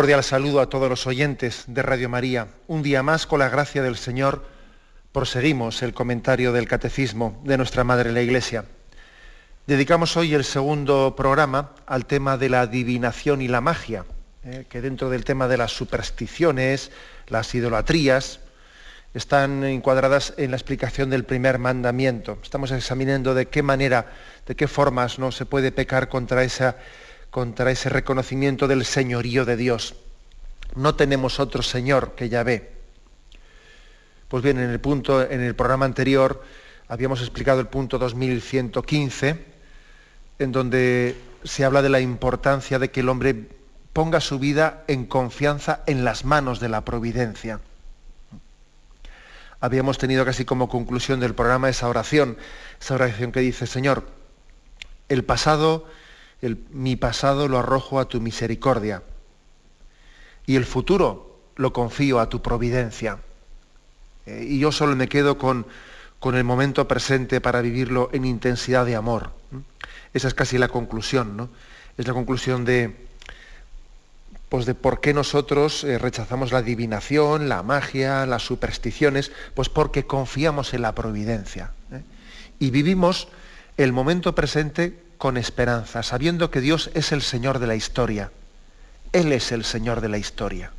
Cordial saludo a todos los oyentes de Radio María. Un día más, con la gracia del Señor, proseguimos el comentario del Catecismo de nuestra Madre la Iglesia. Dedicamos hoy el segundo programa al tema de la adivinación y la magia, eh, que dentro del tema de las supersticiones, las idolatrías, están encuadradas en la explicación del primer mandamiento. Estamos examinando de qué manera, de qué formas no se puede pecar contra esa contra ese reconocimiento del señorío de Dios. No tenemos otro Señor que ve. Pues bien, en el punto, en el programa anterior habíamos explicado el punto 2115, en donde se habla de la importancia de que el hombre ponga su vida en confianza en las manos de la providencia. Habíamos tenido casi como conclusión del programa esa oración, esa oración que dice, Señor, el pasado mi pasado lo arrojo a tu misericordia y el futuro lo confío a tu providencia. Eh, y yo solo me quedo con, con, el momento presente para vivirlo en intensidad de amor. Esa es casi la conclusión, ¿no? Es la conclusión de, pues de por qué nosotros eh, rechazamos la adivinación, la magia, las supersticiones, pues porque confiamos en la providencia. ¿eh? Y vivimos el momento presente con esperanza, sabiendo que Dios es el Señor de la historia. Él es el Señor de la historia.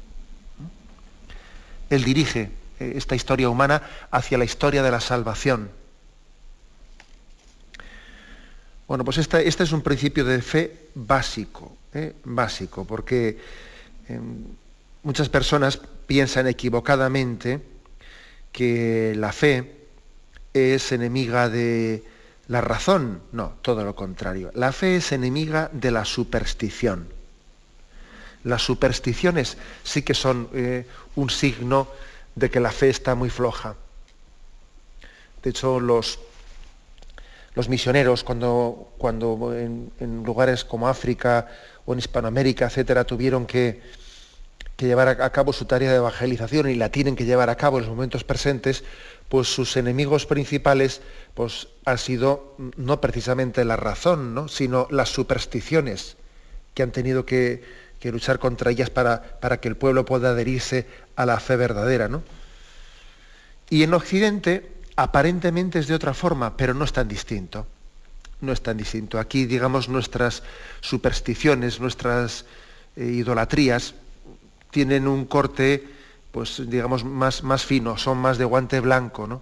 Él dirige eh, esta historia humana hacia la historia de la salvación. Bueno, pues este, es un principio de fe básico, ¿eh? básico, porque em, muchas personas piensan equivocadamente que la fe es enemiga de, la razón, no, todo lo contrario. La fe es enemiga de la superstición. Las supersticiones sí que son eh, un signo de que la fe está muy floja. De hecho, los, los misioneros, cuando, cuando en, lugares como África o en Hispanoamérica, etcétera, tuvieron que, que llevar a cabo su tarea de evangelización y la tienen que llevar a cabo en los momentos presentes, pues sus enemigos principales pues, han sido no precisamente la razón, ¿no? sino las supersticiones que han tenido que, luchar contra ellas para, para, que el pueblo pueda adherirse a la fe verdadera. ¿no? Y en Occidente aparentemente es de otra forma, pero no es tan distinto. No es tan distinto. Aquí, digamos, nuestras supersticiones, nuestras eh, idolatrías, tienen un corte pues digamos, más, más fino, son más de guante blanco, ¿no?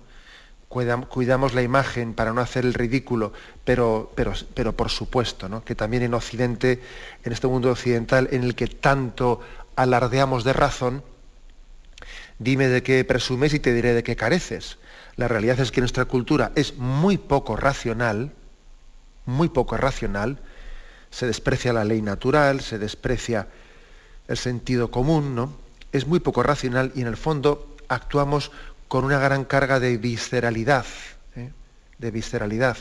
Cuidamos la imagen para no hacer el ridículo, pero, pero, pero por supuesto, ¿no? que también en Occidente, en este mundo occidental en el que tanto alardeamos de razón, dime de qué presumes y te diré de qué careces. La realidad es que nuestra cultura es muy poco racional, muy poco racional, se desprecia la ley natural, se desprecia el sentido común, ¿no? Es muy poco racional y en el fondo actuamos con una gran carga de visceralidad, ¿eh? de visceralidad.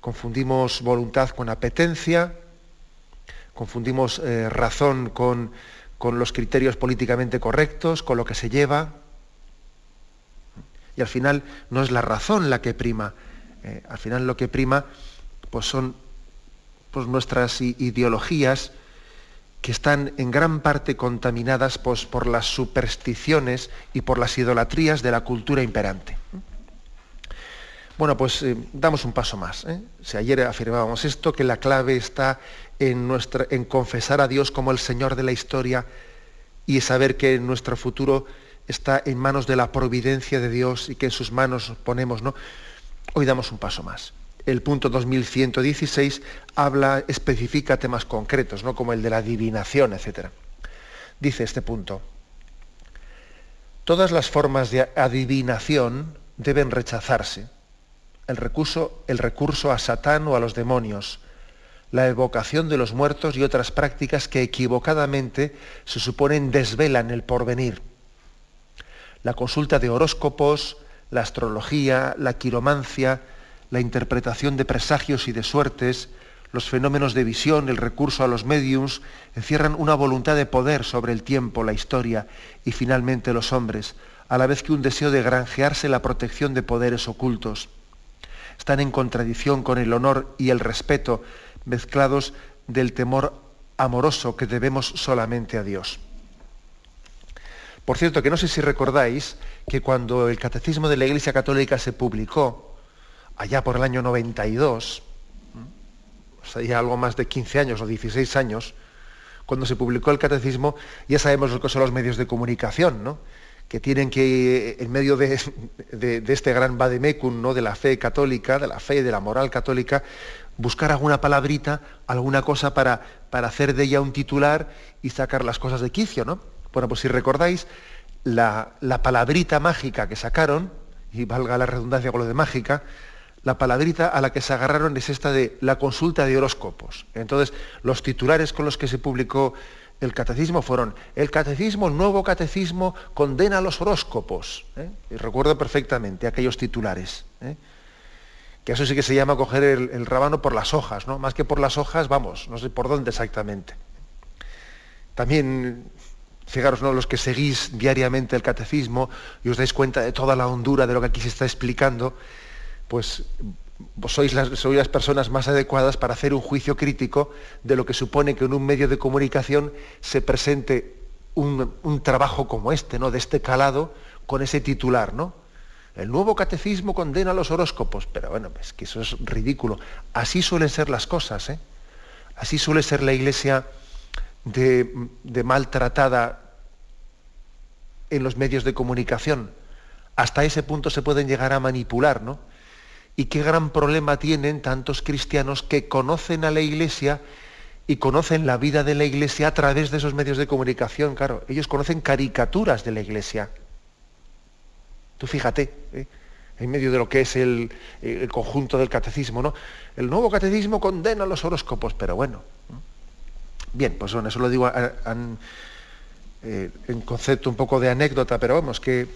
Confundimos voluntad con apetencia, confundimos eh, razón con, los criterios políticamente correctos, con lo que se lleva. Y al final no es la razón la que prima, eh, al final lo que prima pues son pues, nuestras ideologías, que están en gran parte contaminadas pues, por las supersticiones y por las idolatrías de la cultura imperante. Bueno, pues eh, damos un paso más. ¿eh? Si ayer afirmábamos esto, que la clave está en, en confesar a Dios como el Señor de la historia y saber que nuestro futuro está en manos de la providencia de Dios y que en sus manos ponemos, ¿no? Hoy damos un paso más el punto 2116 habla, especifica temas concretos, ¿no? como el de la adivinación, etc. Dice este punto, todas las formas de adivinación deben rechazarse. El recurso, el recurso a Satán o a los demonios, la evocación de los muertos y otras prácticas que equivocadamente se suponen desvelan el porvenir. La consulta de horóscopos, la astrología, la quiromancia, la interpretación de presagios y de suertes, los fenómenos de visión, el recurso a los mediums, encierran una voluntad de poder sobre el tiempo, la historia y finalmente los hombres, a la vez que un deseo de granjearse la protección de poderes ocultos. Están en contradicción con el honor y el respeto mezclados del temor amoroso que debemos solamente a Dios. Por cierto, que no sé si recordáis que cuando el Catecismo de la Iglesia Católica se publicó, allá por el año 92, o sea, ya algo más de 15 años o 16 años, cuando se publicó el catecismo, ya sabemos lo que son los medios de comunicación, ¿no? que tienen que, en medio de, este gran vademecum ¿no? de la fe católica, de la fe, de la moral católica, buscar alguna palabrita, alguna cosa para, para hacer de ella un titular y sacar las cosas de quicio. ¿no? Bueno, pues si recordáis, la, la palabrita mágica que sacaron, y valga la redundancia con lo de mágica, la palabrita a la que se agarraron es esta de la consulta de horóscopos. Entonces, los titulares con los que se publicó el catecismo fueron, el catecismo, el nuevo catecismo condena los horóscopos. ¿eh? Y recuerdo perfectamente aquellos titulares. ¿eh? Que eso sí que se llama coger el, el, rabano por las hojas, ¿no? Más que por las hojas, vamos, no sé por dónde exactamente. También, fijaros, ¿no? los que seguís diariamente el catecismo y os dais cuenta de toda la hondura de lo que aquí se está explicando, pues sois las, sois las personas más adecuadas para hacer un juicio crítico de lo que supone que en un medio de comunicación se presente un, trabajo como este, ¿no? de este calado, con ese titular, ¿no? El nuevo catecismo condena los horóscopos, pero bueno, es que eso es ridículo. Así suelen ser las cosas, ¿eh? Así suele ser la iglesia de, de maltratada en los medios de comunicación. Hasta ese punto se pueden llegar a manipular, ¿no? Y qué gran problema tienen tantos cristianos que conocen a la Iglesia y conocen la vida de la Iglesia a través de esos medios de comunicación. Claro, ellos conocen caricaturas de la Iglesia. Tú fíjate, ¿eh? en medio de lo que es el, conjunto del catecismo, ¿no? El nuevo catecismo condena los horóscopos, pero bueno. Bien, pues bueno, eso lo digo eh, en concepto un poco de anécdota, pero vamos, que,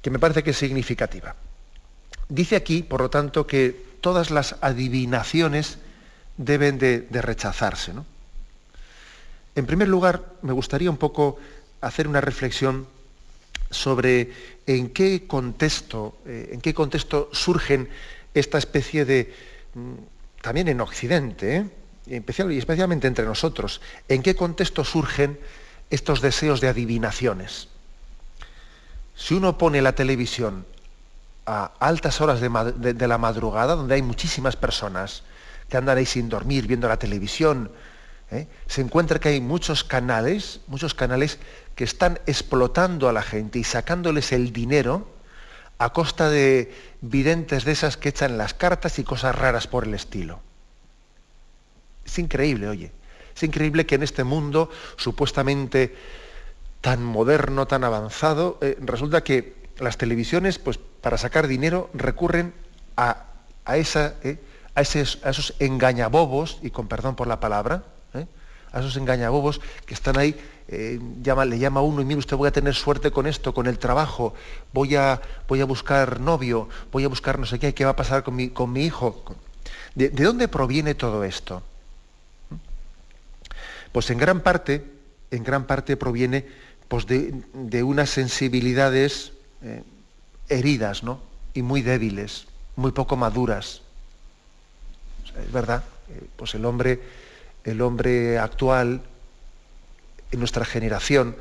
que me parece que es significativa. Dice aquí, por lo tanto, que todas las adivinaciones deben de, rechazarse. En primer lugar, me gustaría un poco hacer una reflexión sobre en qué contexto, eh, en qué contexto surgen esta especie de, mm, también en Occidente, ¿eh? y especialmente entre nosotros, en qué contexto surgen estos deseos de adivinaciones. Si uno pone la televisión a altas horas de, la madrugada, donde hay muchísimas personas que andan ahí sin dormir, viendo la televisión, ¿eh? se encuentra que hay muchos canales, muchos canales que están explotando a la gente y sacándoles el dinero a costa de videntes de esas que echan las cartas y cosas raras por el estilo. Es increíble, oye. Es increíble que en este mundo supuestamente tan moderno, tan avanzado, eh, resulta que las televisiones, pues para sacar dinero, recurren a, eh, a, esos engañabobos, y con perdón por la palabra, eh, a esos engañabobos que están ahí, eh, le llama a uno y mire usted voy a tener suerte con esto, con el trabajo, voy a, voy a buscar novio, voy a buscar no sé qué, qué va a pasar con mi, con mi hijo. ¿De, dónde proviene todo esto? Pues en gran parte, en gran parte proviene pues de, de unas sensibilidades heridas, ¿no? Y muy débiles, muy poco maduras. es verdad, eh, pues el hombre, el hombre actual, en nuestra generación,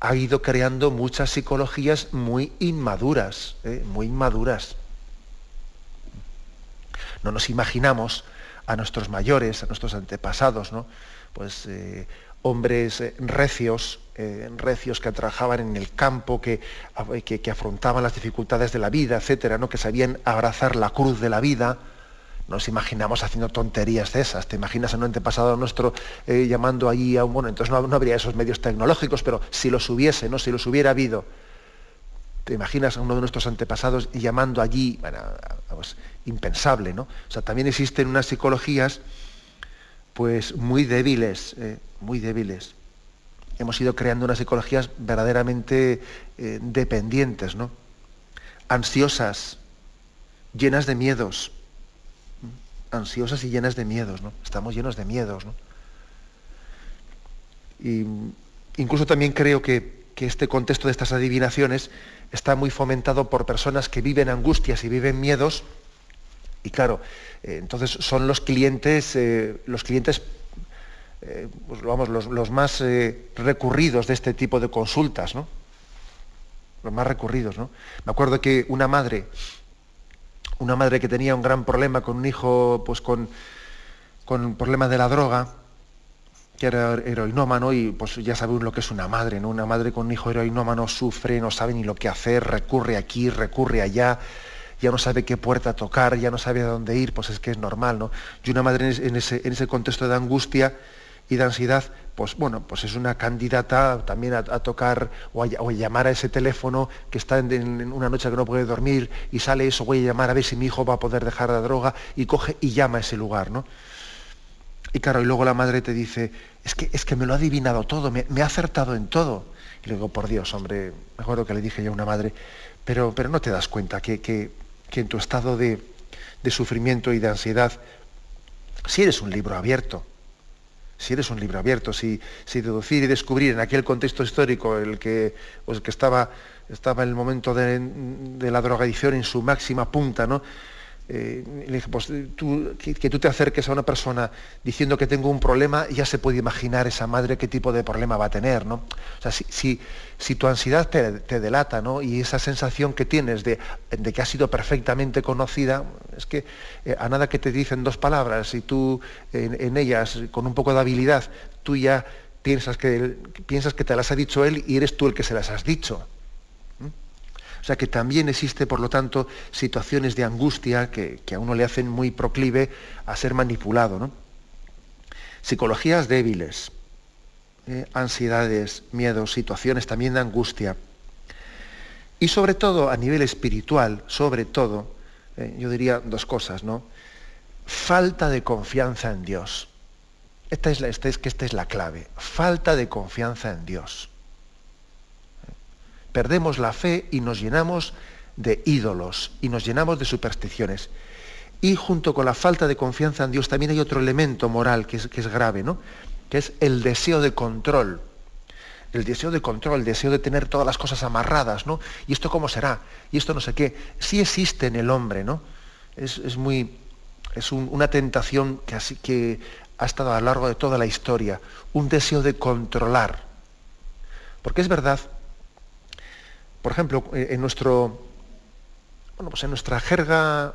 ha ido creando muchas psicologías muy inmaduras, ¿eh? muy inmaduras. No nos imaginamos a nuestros mayores, a nuestros antepasados, ¿no? Pues hombres recios, eh, recios que trabajaban en el campo, que, que, afrontaban las dificultades de la vida, etcétera, ¿no? que sabían abrazar la cruz de la vida. Nos imaginamos haciendo tonterías de esas. Te imaginas a un antepasado nuestro eh, llamando allí a un. Bueno, entonces no, habría esos medios tecnológicos, pero si los hubiese, ¿no? si los hubiera habido. Te imaginas a uno de nuestros antepasados llamando allí, bueno, pues, impensable, ¿no? O sea, también existen unas psicologías pues muy débiles, eh, muy débiles. Hemos ido creando unas psicologías verdaderamente eh, dependientes, ¿no? Ansiosas, llenas de miedos. Ansiosas y llenas de miedos, ¿no? Estamos llenos de miedos, ¿no? Y incluso también creo que, que este contexto de estas adivinaciones está muy fomentado por personas que viven angustias y viven miedos. Y claro, eh, entonces son los clientes, eh, los clientes, eh, pues, los, más recurridos de este tipo de consultas, ¿no? Los más recurridos, ¿no? Me acuerdo que una madre, una madre que tenía un gran problema con un hijo, pues con, con un problema de la droga, que era heroinómano y pues ya sabéis lo que es una madre, ¿no? Una madre con un hijo heroinómano sufre, no sabe ni lo que hacer, recurre aquí, recurre allá, ya no sabe qué puerta tocar, ya no sabe a dónde ir, pues es que es normal, ¿no? Y una madre en ese, en ese contexto de angustia y de ansiedad, pues bueno, pues es una candidata también a, tocar o a, llamar a ese teléfono que está en, una noche que no puede dormir y sale eso, voy a llamar a ver si mi hijo va a poder dejar la droga y coge y llama a ese lugar, ¿no? Y claro, y luego la madre te dice, es que, es que me lo ha adivinado todo, me, ha acertado en todo. Y le digo, por Dios, hombre, mejor lo que le dije yo a una madre, pero, pero no te das cuenta que, que, en tu estado de, sufrimiento y de ansiedad, si eres un libro abierto, si eres un libro abierto, si, deducir y descubrir en aquel contexto histórico el que, pues, que estaba, estaba el momento de, de la drogadicción en su máxima punta, ¿no? Eh, le dije, pues tú, que, tú te acerques a una persona diciendo que tengo un problema, ya se puede imaginar esa madre qué tipo de problema va a tener, ¿no? O sea, si, si, tu ansiedad te, delata, ¿no? Y esa sensación que tienes de, que has sido perfectamente conocida, es que eh, a nada que te dicen dos palabras y tú en, ellas, con un poco de habilidad, tú ya piensas que, piensas que te las ha dicho él y eres tú el que se las has dicho. O sea que también existe, por lo tanto, situaciones de angustia que, a uno le hacen muy proclive a ser manipulado. ¿no? Psicologías débiles, eh, ansiedades, miedos, situaciones también de angustia. Y sobre todo, a nivel espiritual, sobre todo, eh, yo diría dos cosas, ¿no? Falta de confianza en Dios. Esta es, la, esta es, que esta es la clave. Falta de confianza en Dios perdemos la fe y nos llenamos de ídolos y nos llenamos de supersticiones. Y junto con la falta de confianza en Dios también hay otro elemento moral que es, que es grave, ¿no? que es el deseo de control. El deseo de control, el deseo de tener todas las cosas amarradas, ¿no? ¿Y esto cómo será? Y esto no sé qué. Sí existe en el hombre, ¿no? Es, muy. Es una tentación que, así, que ha estado a lo largo de toda la historia. Un deseo de controlar. Porque es verdad por ejemplo, eh, en, nuestro, bueno, pues en nuestra jerga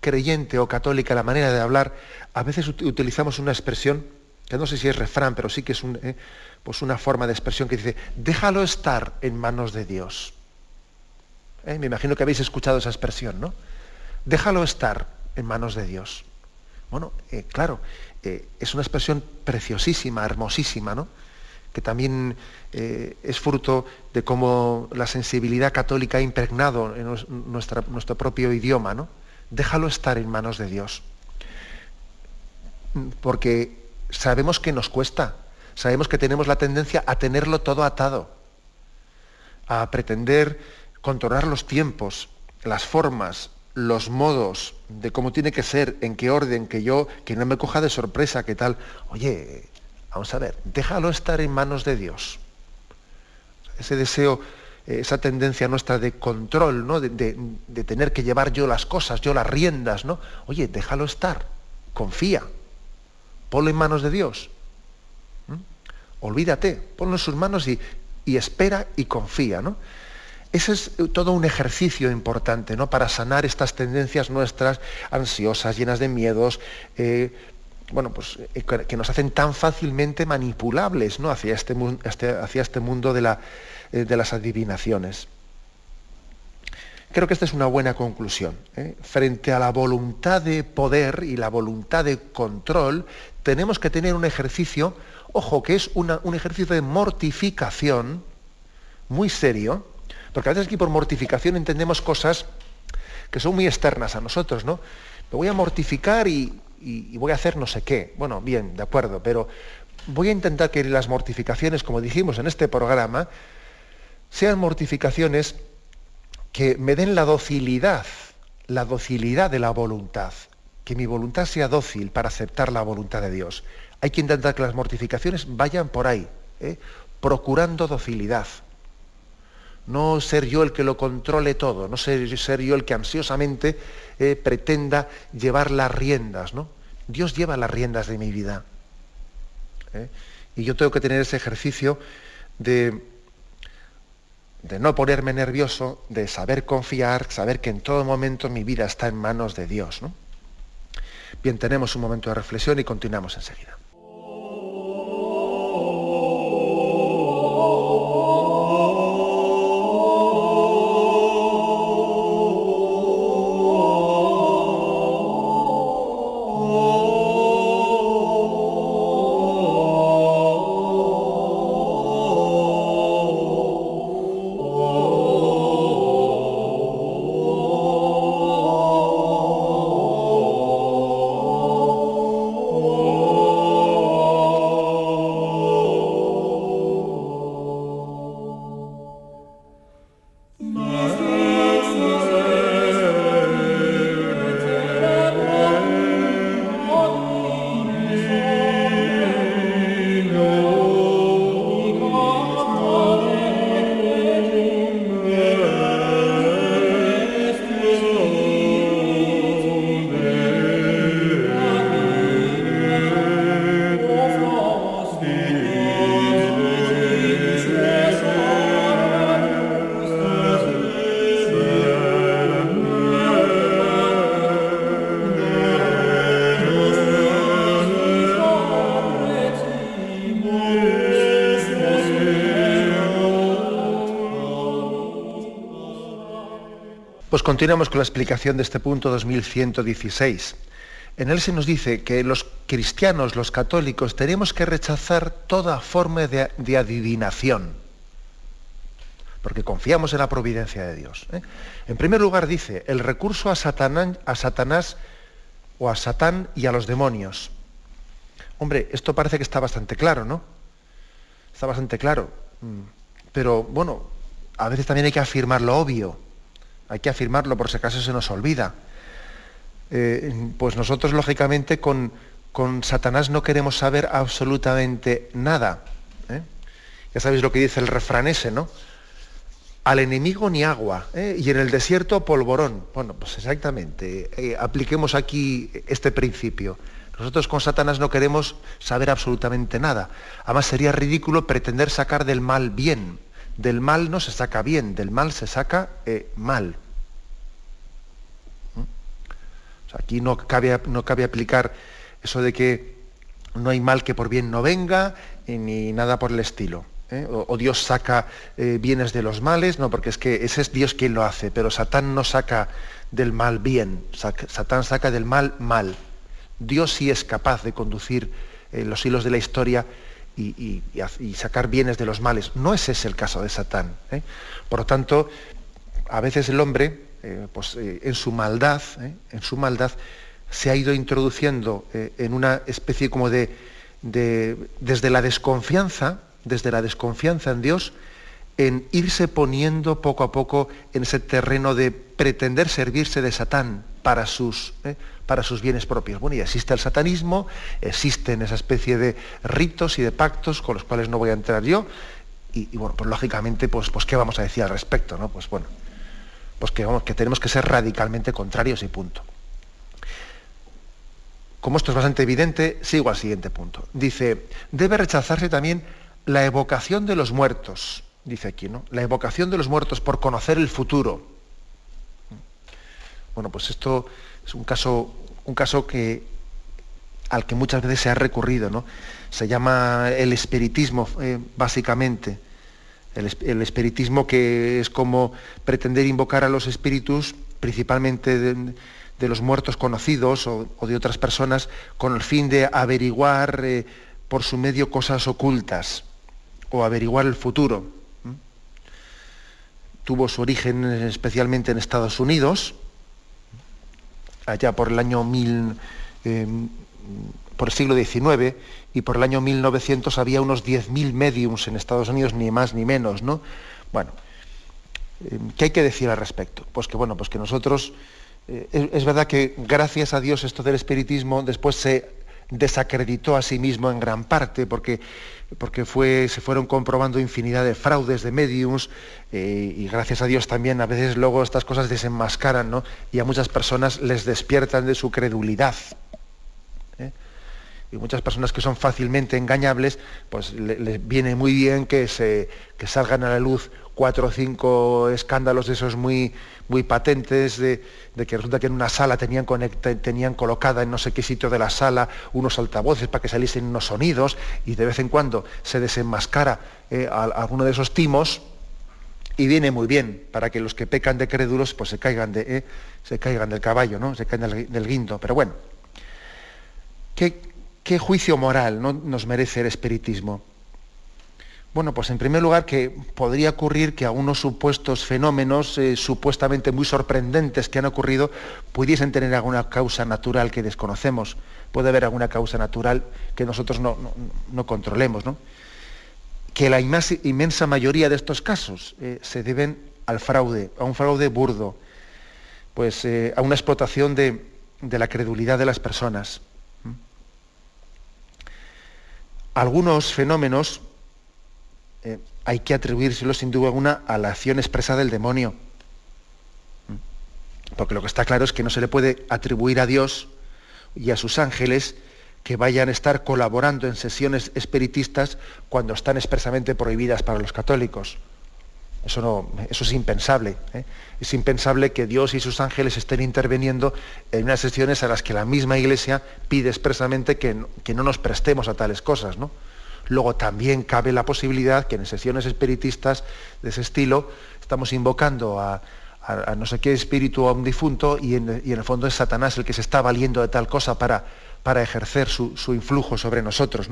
creyente o católica, la manera de hablar, a veces utilizamos una expresión, que no sé si es refrán, pero sí que es eh, pues una forma de expresión que dice, déjalo estar en manos de Dios. ¿Eh? Me imagino que habéis escuchado esa expresión, ¿no? Déjalo estar en manos de Dios. Bueno, claro, es una expresión preciosísima, hermosísima, ¿no? Que también eh, es fruto de cómo la sensibilidad católica ha impregnado en nuestro propio idioma, ¿no? Déjalo estar en manos de Dios. Porque sabemos que nos cuesta, sabemos que tenemos la tendencia a tenerlo todo atado, a pretender controlar los tiempos, las formas, los modos de cómo tiene que ser, en qué orden, que yo, que no me coja de sorpresa, que tal. Oye, Vamos a ver, déjalo estar en manos de Dios. Ese deseo, eh, esa tendencia nuestra de control, ¿no? de, tener que llevar yo las cosas, yo las riendas, ¿no? Oye, déjalo estar, confía, ponlo en manos de Dios. Olvídate, ponlo en sus manos y, espera y confía, ¿no? Ese es todo un ejercicio importante, ¿no? Para sanar estas tendencias nuestras ansiosas, llenas de miedos, eh, bueno, pues, eh, que nos hacen tan fácilmente manipulables ¿no? hacia, este, hacia este mundo de, la, eh, de, las adivinaciones. Creo que esta es una buena conclusión. ¿eh? Frente a la voluntad de poder y la voluntad de control, tenemos que tener un ejercicio, ojo, que es un ejercicio de mortificación muy serio, porque a veces aquí por mortificación entendemos cosas que son muy externas a nosotros, ¿no? Me voy a mortificar y y, voy a hacer no sé qué. Bueno, bien, de acuerdo, pero voy a intentar que las mortificaciones, como dijimos en este programa, sean mortificaciones que me den la docilidad, la docilidad de la voluntad, que mi voluntad sea dócil para aceptar la voluntad de Dios. Hay que intentar que las mortificaciones vayan por ahí, ¿eh? procurando docilidad. No ser yo el que lo controle todo, no ser, yo el que ansiosamente eh, pretenda llevar las riendas. ¿no? Dios lleva las riendas de mi vida. ¿eh? Y yo tengo que tener ese ejercicio de, de no ponerme nervioso, de saber confiar, saber que en todo momento mi vida está en manos de Dios. Bien, tenemos un momento de reflexión y continuamos enseguida. Continuamos con la explicación de este punto 2116. En él se nos dice que los cristianos, los católicos, tenemos que rechazar toda forma de, adivinación, porque confiamos en la providencia de Dios. ¿eh? En primer lugar dice, el recurso a Satanás, a Satanás o a Satán y a los demonios. Hombre, esto parece que está bastante claro, ¿no? Está bastante claro. Mm. Pero bueno, a veces también hay que afirmar lo obvio hay que afirmarlo por si acaso se nos olvida. Eh, pues nosotros, lógicamente, con, con, Satanás no queremos saber absolutamente nada. ¿eh? Ya sabéis lo que dice el refrán ese, ¿no? Al enemigo ni agua, ¿eh? y en el desierto polvorón. Bueno, pues exactamente. apliquemos aquí este principio. Nosotros con Satanás no queremos saber absolutamente nada. Además sería ridículo pretender sacar del mal bien. Del mal no se saca bien, del mal se saca eh, mal. ¿Mm? aquí no cabe, no cabe aplicar eso de que no hay mal que por bien no venga, ni nada por el estilo. ¿eh? O, Dios saca eh, bienes de los males, no, porque es que ese es Dios quien lo hace, pero Satán no saca del mal bien, Satán saca del mal mal. Dios sí es capaz de conducir los hilos de la historia y, sacar bienes de los males. No es ese el caso de Satán. ¿eh? Por lo tanto, a veces el hombre, eh, pues, eh, en su maldad, en su maldad, se ha ido introduciendo en una especie como de, desde la desconfianza, desde la desconfianza en Dios, en irse poniendo poco a poco en ese terreno de pretender servirse de Satán para sus, para sus bienes propios. Bueno, y existe el satanismo, existen esa especie de ritos y de pactos con los cuales no voy a entrar yo, y, bueno, pues lógicamente, pues, pues, ¿qué vamos a decir al respecto? No? Pues bueno, pues que, vamos, que tenemos que ser radicalmente contrarios y punto. Como esto es bastante evidente, sigo al siguiente punto. Dice, debe rechazarse también la evocación de los muertos, dice aquí, ¿no? La evocación de los muertos por conocer el futuro. Bueno, pues esto es un caso, un caso que, al que muchas veces se ha recurrido. ¿no? Se llama el espiritismo, eh, básicamente. El, espiritismo que es como pretender invocar a los espíritus, principalmente de, los muertos conocidos o, de otras personas, con el fin de averiguar eh, por su medio cosas ocultas o averiguar el futuro. Tuvo su origen especialmente en Estados Unidos, allá por el año em, por el siglo XIX y por el año 1900 había unos 10.000 mediums en Estados Unidos, ni más ni menos, ¿no? Bueno, em, ¿qué hay que decir al respecto? Pues que bueno, pues que nosotros, eh, es, verdad que gracias a Dios esto del espiritismo después se desacreditó a sí mismo en gran parte, porque, porque se fueron comprobando infinidad de fraudes de mediums, eh, y gracias a Dios también a veces luego estas cosas desenmascaran, ¿no? Y a muchas personas les despiertan de su credulidad. ¿eh? Y muchas personas que son fácilmente engañables, pues les, viene muy bien que, se, que salgan a la luz cuatro o cinco escándalos de esos muy, muy patentes, de, que resulta que en una sala tenían, tenían colocada en no sé qué sitio de la sala unos altavoces para que saliesen unos sonidos y de vez en cuando se desenmascara eh, alguno de esos timos y viene muy bien para que los que pecan de crédulos pues se caigan, de, eh, se caigan del caballo, ¿no? se caigan del, guindo. Pero bueno, ¿qué, qué juicio moral ¿no? nos merece el espiritismo? Bueno, pues en primer lugar que podría ocurrir que algunos supuestos fenómenos eh, supuestamente muy sorprendentes que han ocurrido pudiesen tener alguna causa natural que desconocemos. Puede haber alguna causa natural que nosotros no, controlemos. ¿no? Que la inmensa mayoría de estos casos eh, se deben al fraude, a un fraude burdo, pues eh, a una explotación de, de, la credulidad de las personas. Algunos fenómenos eh, hay que atribuírselo sin duda alguna a la acción expresada del demonio. Porque lo que está claro es que no se le puede atribuir a Dios y a sus ángeles que vayan a estar colaborando en sesiones espiritistas cuando están expresamente prohibidas para los católicos. Eso, no, eso es impensable. ¿eh? Es impensable que Dios y sus ángeles estén interviniendo en unas sesiones a las que la misma Iglesia pide expresamente que, que no nos prestemos a tales cosas. ¿no? Luego también cabe la posibilidad que en sesiones espiritistas de ese estilo estamos invocando a, no sé qué espíritu a un difunto y en, el fondo es Satanás el que se está valiendo de tal cosa para, para ejercer su, influjo sobre nosotros.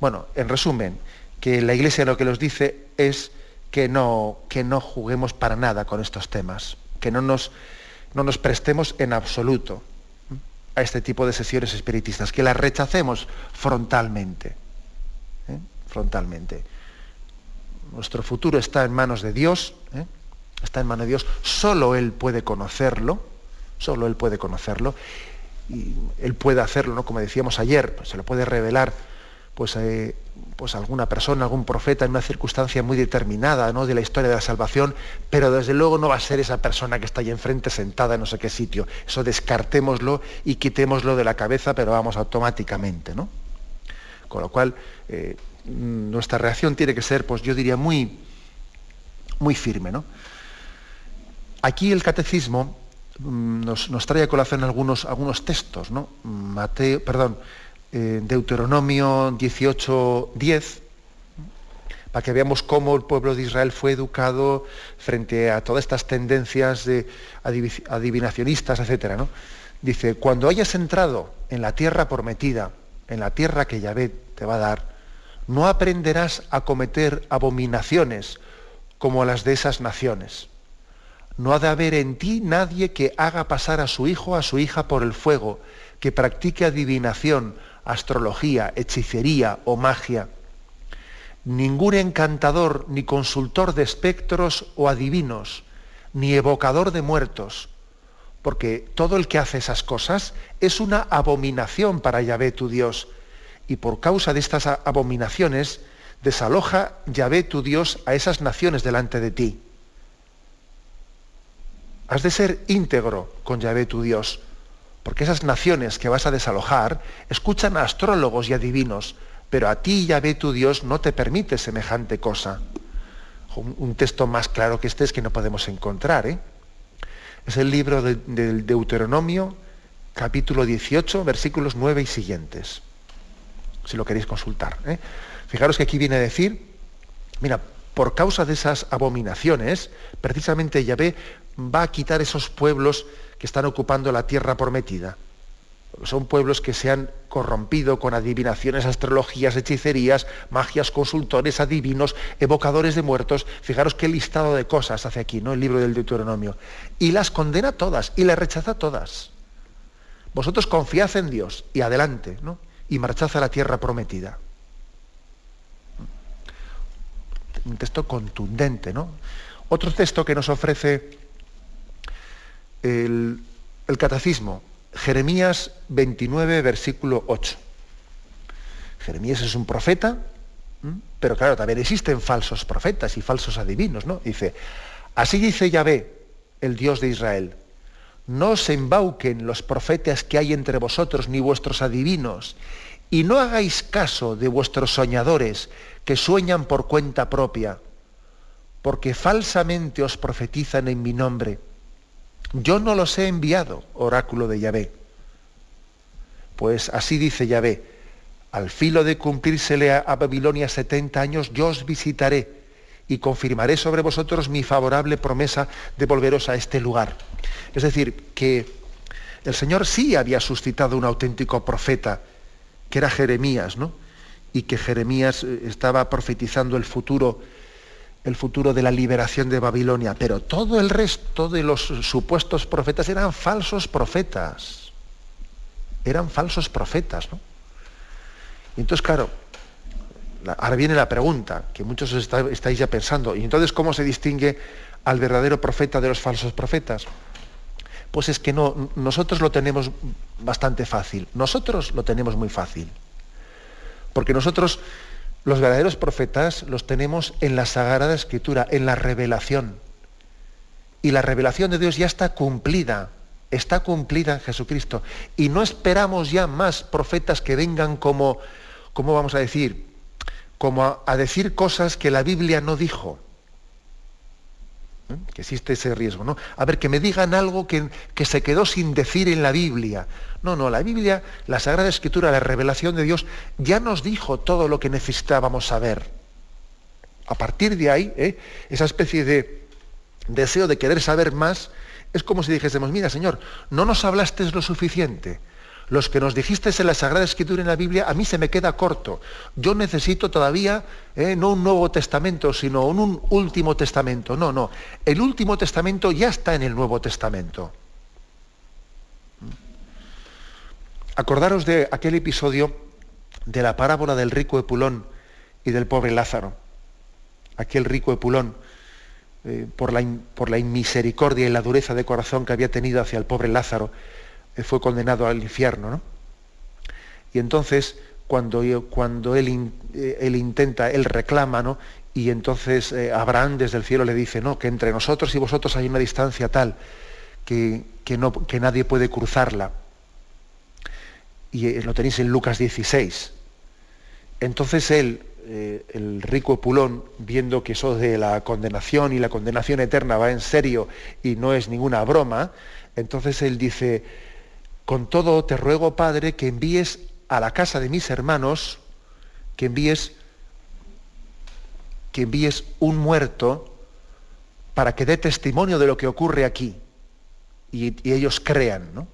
Bueno, en resumen, que la Iglesia lo que nos dice es que no, que no juguemos para nada con estos temas, que no nos, no nos prestemos en absoluto a este tipo de sesiones espiritistas, que las rechacemos frontalmente. ¿eh? Frontalmente. Nuestro futuro está en manos de Dios, ¿eh? está en manos de Dios, solo Él puede conocerlo, solo Él puede conocerlo, y Él puede hacerlo, ¿no? como decíamos ayer, pues se lo puede revelar pues, eh, pues alguna persona, algún profeta en una circunstancia muy determinada ¿no? de la historia de la salvación, pero desde luego no va a ser esa persona que está ahí enfrente sentada en no sé qué sitio. Eso descartémoslo y quitémoslo de la cabeza, pero vamos automáticamente. ¿no? Con lo cual, eh, nuestra reacción tiene que ser, pues yo diría, muy, muy firme. ¿no? Aquí el catecismo mm, nos, nos, trae a colación algunos, algunos textos, ¿no? Mateo, perdón, eh, Deuteronomio 18, 10, para que veamos cómo el pueblo de Israel fue educado frente a todas estas tendencias de adivinacionistas, etc. ¿no? Dice, cuando hayas entrado en la tierra prometida, en la tierra que Yahvé te va a dar, no aprenderás a cometer abominaciones como las de esas naciones. No ha de haber en ti nadie que haga pasar a su hijo o a su hija por el fuego, que practique adivinación, astrología, hechicería o magia. Ningún encantador ni consultor de espectros o adivinos, ni evocador de muertos, porque todo el que hace esas cosas es una abominación para Yahvé tu Dios, y por causa de estas abominaciones desaloja Yahvé tu Dios a esas naciones delante de ti. Has de ser íntegro con Yahvé tu Dios, porque esas naciones que vas a desalojar escuchan a astrólogos y adivinos, pero a ti, Yahvé tu Dios, no te permite semejante cosa. Un, texto más claro que este es que no podemos encontrar. ¿eh? Es el libro del Deuteronomio, capítulo 18, versículos 9 y siguientes, si lo queréis consultar. ¿eh? Fijaros que aquí viene a decir, mira, por causa de esas abominaciones, precisamente Yahvé va a quitar esos pueblos que están ocupando la tierra prometida. Son pueblos que se han corrompido con adivinaciones, astrologías, hechicerías, magias, consultores, adivinos, evocadores de muertos. Fijaros qué listado de cosas hace aquí, ¿no? El libro del Deuteronomio. Y las condena todas y las rechaza todas. Vosotros confiad en Dios y adelante, ¿no? Y marchad a la tierra prometida. Un texto contundente, ¿no? Otro texto que nos ofrece el, el catecismo, Jeremías 29, versículo 8. Jeremías es un profeta, pero claro, también existen falsos profetas y falsos adivinos, ¿no? Dice, así dice Yahvé, el Dios de Israel, no se embauquen los profetas que hay entre vosotros ni vuestros adivinos, y no hagáis caso de vuestros soñadores que sueñan por cuenta propia, porque falsamente os profetizan en mi nombre. Yo no los he enviado, oráculo de Yahvé. Pues así dice Yahvé, al filo de cumplírsele a, Babilonia 70 años, yo os visitaré y confirmaré sobre vosotros mi favorable promesa de volveros a este lugar. Es decir, que el Señor sí había suscitado un auténtico profeta, que era Jeremías, ¿no? Y que Jeremías eh, estaba profetizando el futuro, el futuro de la liberación de Babilonia, pero todo el resto de los supuestos profetas eran falsos profetas. Eran falsos profetas, ¿no? Y entonces, claro, ahora viene la pregunta, que muchos estáis ya pensando, ¿y entonces cómo se distingue al verdadero profeta de los falsos profetas? Pues es que no, nosotros lo tenemos bastante fácil, nosotros lo tenemos muy fácil. Porque nosotros, los verdaderos profetas, los tenemos en la Sagrada Escritura, en la revelación. Y la revelación de Dios ya está cumplida, está cumplida en Jesucristo. Y no esperamos ya más profetas que vengan como ¿cómo vamos a decir? Como a, decir cosas que la Biblia no dijo. ¿Eh? Que existe ese riesgo, ¿no? A ver, que me digan algo que, que se quedó sin decir en la Biblia. No, no, la Biblia, la Sagrada Escritura, la revelación de Dios, ya nos dijo todo lo que necesitábamos saber. A partir de ahí, ¿eh? esa especie de deseo de querer saber más, es como si dijésemos, mira Señor, no nos hablaste lo suficiente, los que nos dijiste en la Sagrada Escritura en la Biblia, a mí se me queda corto. Yo necesito todavía eh, no un Nuevo Testamento, sino un, Último Testamento. No, no. El Último Testamento ya está en el Nuevo Testamento. Acordaros de aquel episodio de la parábola del rico Epulón y del pobre Lázaro. Aquel rico Epulón, eh, por, la, por la inmisericordia y la dureza de corazón que había tenido hacia el pobre Lázaro, fue condenado al infierno. ¿no? Y entonces, cuando, cuando él, eh, él, intenta, él reclama, ¿no? y entonces eh, Abraham desde el cielo le dice, no, que entre nosotros y vosotros hay una distancia tal que, que, no, que nadie puede cruzarla. Y eh, lo tenéis en Lucas 16. Entonces él, el rico Epulón, viendo que eso de la condenación y la condenación eterna va en serio y no es ninguna broma, entonces él dice, con todo te ruego, Padre, que envíes a la casa de mis hermanos, que envíes, que envíes un muerto para que dé testimonio de lo que ocurre aquí y, ellos crean. ¿no?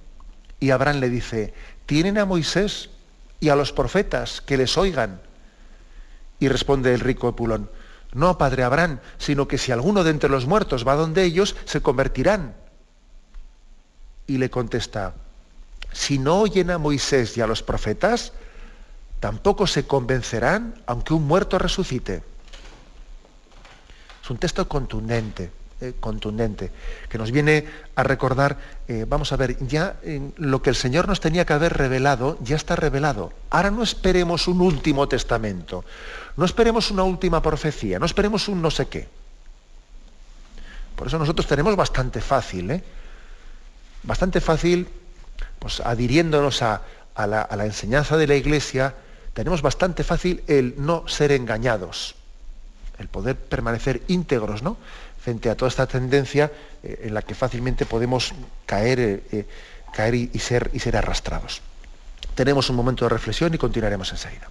Y Abraham le dice, tienen a Moisés y a los profetas que les oigan. Y responde el rico Epulón, no, padre Abraham, sino que si alguno de entre los muertos va donde ellos, se convertirán. Y le contesta, si no oyen a Moisés y a los profetas, tampoco se convencerán aunque un muerto resucite. Es un texto contundente, eh, contundente, que nos viene a recordar, eh, vamos a ver, ya lo que el Señor nos tenía que haber revelado, ya está revelado. Ahora no esperemos un último testamento, no esperemos una última profecía, no esperemos un no sé qué. Por eso nosotros tenemos bastante fácil, ¿eh? Bastante fácil pues adhiriéndonos a, la, enseñanza de la Iglesia, tenemos bastante fácil el no ser engañados, el poder permanecer íntegros. Frente a toda esta tendencia eh, en la que fácilmente podemos caer, eh, eh, caer y ser arrastrados. Tenemos un momento de reflexión y continuaremos enseguida.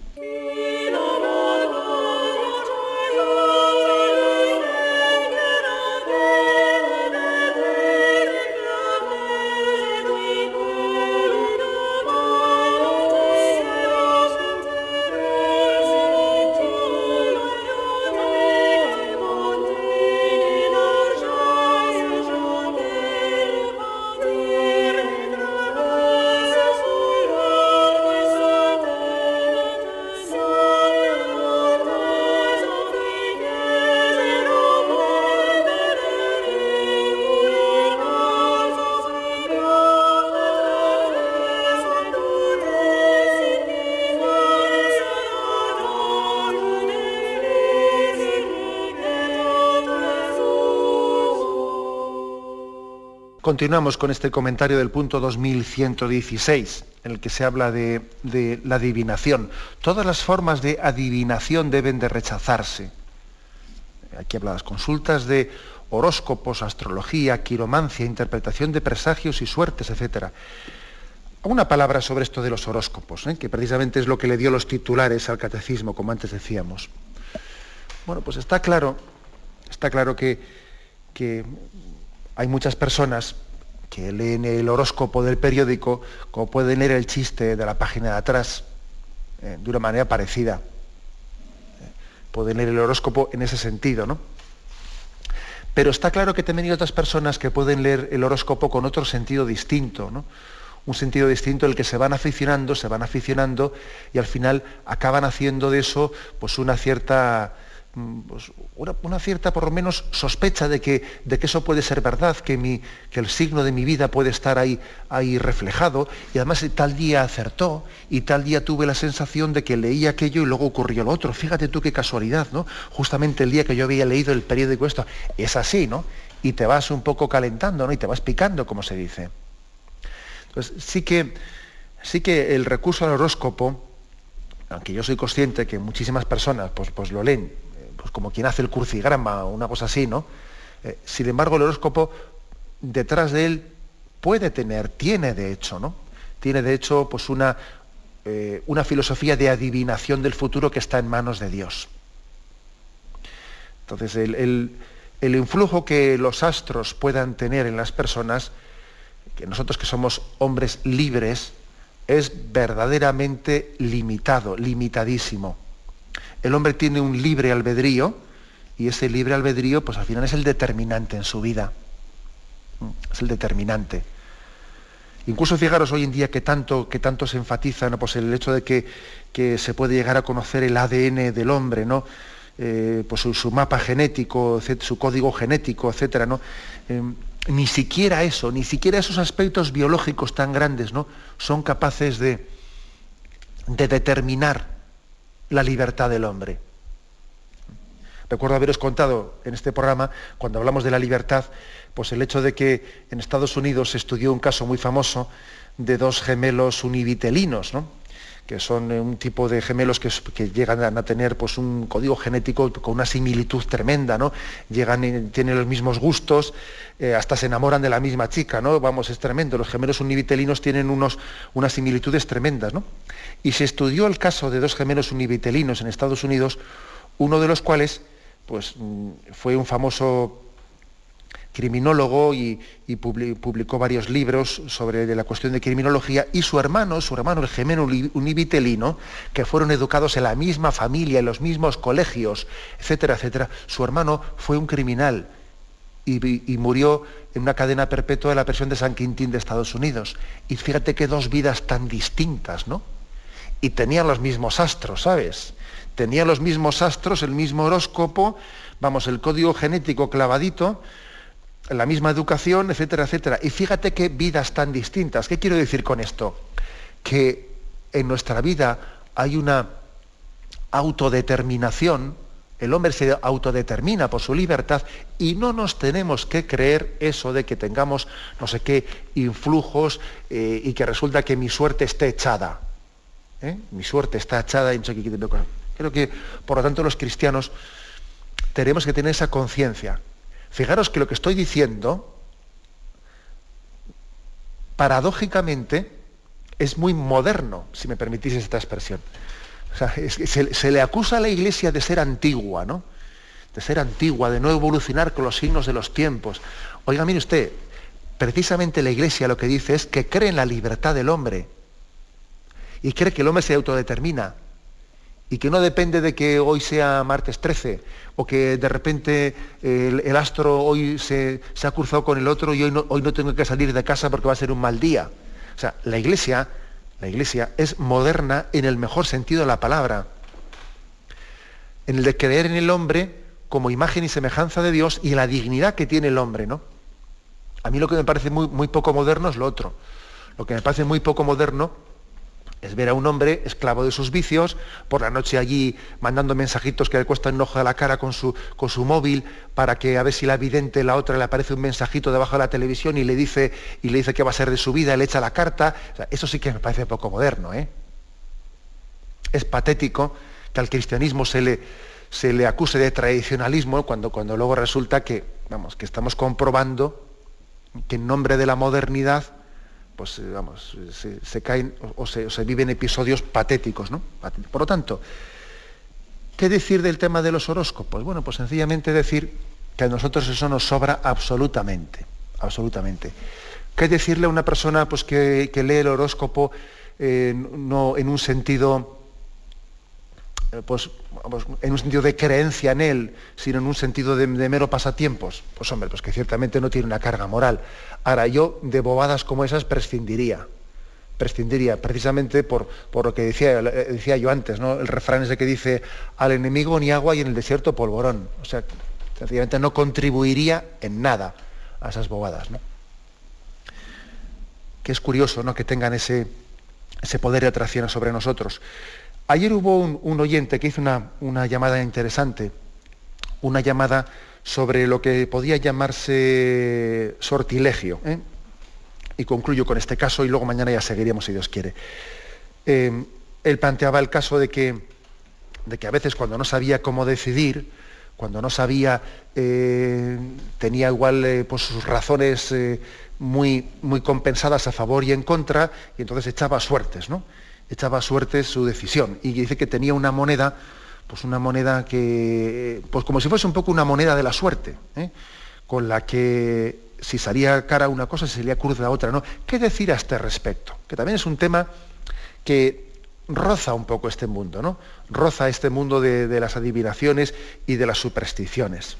Continuamos con este comentario del punto 2116, en el que se habla de, la adivinación. Todas las formas de adivinación deben de rechazarse. Aquí habla las consultas de horóscopos, astrología, quiromancia, interpretación de presagios y suertes, etc. Una palabra sobre esto de los horóscopos, ¿eh? que precisamente es lo que le dio los titulares al catecismo, como antes decíamos. Bueno, pues está claro, está claro que, que hay muchas personas que leen el horóscopo del periódico como pueden leer el chiste de la página de atrás eh, de una manera parecida. Eh, pueden leer el horóscopo en ese sentido, ¿no? Pero está claro que también hay otras personas que pueden leer el horóscopo con otro sentido distinto, ¿no? Un sentido distinto el que se van aficionando, se van aficionando y al final acaban haciendo de eso pues una cierta pues, una, cierta, por lo menos, sospecha de que, de que eso puede ser verdad, que, mi, que, el signo de mi vida puede estar ahí, ahí reflejado, y además tal día acertó, y tal día tuve la sensación de que leí aquello y luego ocurrió lo otro. Fíjate tú qué casualidad, ¿no? Justamente el día que yo había leído el periódico esto, es así, ¿no? Y te vas un poco calentando, ¿no? Y te vas picando, como se dice. Entonces, sí que, sí que el recurso al horóscopo, aunque yo soy consciente que muchísimas personas pues, pues lo leen pues como quien hace el crucigrama o una cosa así, ¿no? Eh, sin embargo, el horóscopo detrás de él puede tener, tiene de hecho, ¿no? Tiene de hecho pues una, eh, una filosofía de adivinación del futuro que está en manos de Dios. Entonces, el, el influjo que los astros puedan tener en las personas, que nosotros que somos hombres libres, es verdaderamente limitado, limitadísimo el hombre tiene un libre albedrío y ese libre albedrío pues al final es el determinante en su vida. Es el determinante. Incluso fijaros hoy en día que tanto, que tanto se enfatiza pues el hecho de que, que, se puede llegar a conocer el ADN del hombre, ¿no? Eh, pues su, mapa genético, su código genético, etc. ¿no? Eh, ni siquiera eso, ni siquiera esos aspectos biológicos tan grandes ¿no? son capaces de, de determinar la libertad del hombre. Recuerdo haberos contado en este programa, cuando hablamos de la libertad, pues el hecho de que en Estados Unidos se estudió un caso muy famoso de dos gemelos univitelinos, que son un tipo de gemelos que, llegan a tener pues, un código genético con una similitud tremenda, ¿no? Llegan tienen los mismos gustos, eh, hasta se enamoran de la misma chica, ¿no? Vamos, es tremendo. Los gemelos univitelinos tienen unos, unas similitudes tremendas, ¿no? Y se estudió el caso de dos gemelos univitelinos en Estados Unidos, uno de los cuales pues, mm, fue un famoso criminólogo y, publicó varios libros sobre la cuestión de criminología, y su hermano, su hermano el gemelo univitelino, que fueron educados en la misma familia, en los mismos colegios, etcétera, etcétera, su hermano fue un criminal y, murió en una cadena perpetua de la prisión de San Quintín de Estados Unidos. Y fíjate qué dos vidas tan distintas, ¿no? y tenían los mismos astros, ¿sabes? Tenían los mismos astros, el mismo horóscopo, vamos, el código genético clavadito, la misma educación, etcétera, etcétera. Y fíjate qué vidas tan distintas. ¿Qué quiero decir con esto? Que en nuestra vida hay una autodeterminación, el hombre se autodetermina por su libertad y no nos tenemos que creer eso de que tengamos no sé qué influjos eh, y que resulta que mi suerte esté echada. ¿eh? mi suerte está echada en Creo que, por lo tanto, los cristianos tenemos que tener esa conciencia. Fijaros que lo que estoy diciendo, paradójicamente, es muy moderno, si me permitís esta expresión. se, se, le acusa a la iglesia de ser antigua, ¿no? De ser antigua, de no evolucionar con los signos de los tiempos. Oiga, mire usted, precisamente la iglesia lo que dice es que cree en la libertad del hombre y cree que el hombre se autodetermina y que no depende de que hoy sea martes 13 o que de repente el, astro hoy se, ha cruzado con el otro y hoy no, hoy no tengo que salir de casa porque va a ser un mal día. O sea, la iglesia, la iglesia es moderna en el mejor sentido de la palabra, en el de creer en el hombre como imagen y semejanza de Dios y en la dignidad que tiene el hombre, ¿no? A mí lo que me parece muy, muy poco moderno es lo otro. Lo que me parece muy poco moderno es ver a un hombre esclavo de sus vicios, por la noche allí mandando mensajitos que le cuestan un ojo de la cara con su, con su móvil para que a ver si la vidente, la otra, le aparece un mensajito debajo de la televisión y le dice, y le dice qué va a ser de su vida, le echa la carta. eso sí que me parece poco moderno. ¿eh? Es patético que al cristianismo se le, se le acuse de tradicionalismo cuando, cuando luego resulta que, vamos, que estamos comprobando que en nombre de la modernidad pues eh, vamos, se, caen o se, viven episodios patéticos, ¿no? Por lo tanto, ¿qué decir del tema de los horóscopos? Bueno, pues sencillamente decir que a nosotros eso nos sobra absolutamente, absolutamente. ¿Qué decirle a una persona pues, que, lee el horóscopo eh, no en un sentido eh, pues, en un sentido de creencia en él, sino en un sentido de, mero pasatiempos, pues hombre, pues que ciertamente no tiene una carga moral. Ahora, yo de bobadas como esas prescindiría, prescindiría, precisamente por, por lo que decía, decía yo antes, ¿no? El refrán ese que dice, al enemigo ni agua y en el desierto polvorón. O sea, sencillamente no contribuiría en nada a esas bobadas, ¿no? Que es curioso, ¿no? Que tengan ese, ese poder de atracción sobre nosotros. Ayer hubo un, oyente que hizo una, llamada interesante, una llamada sobre lo que podía llamarse sortilegio. ¿eh? Y concluyo con este caso y luego mañana ya seguiríamos si Dios quiere. Eh, él planteaba el caso de que, de que a veces cuando no sabía cómo decidir, cuando no sabía, eh, tenía igual pues sus razones muy, muy compensadas a favor y en contra, y entonces echaba suertes, ¿no? Echaba suerte su decisión y dice que tenía una moneda, pues una moneda que, pues como si fuese un poco una moneda de la suerte, ¿eh? con la que si salía cara una cosa, si salía cruz la otra, ¿no? ¿Qué decir a este respecto? Que también es un tema que roza un poco este mundo, ¿no? Roza este mundo de, las adivinaciones y de las supersticiones.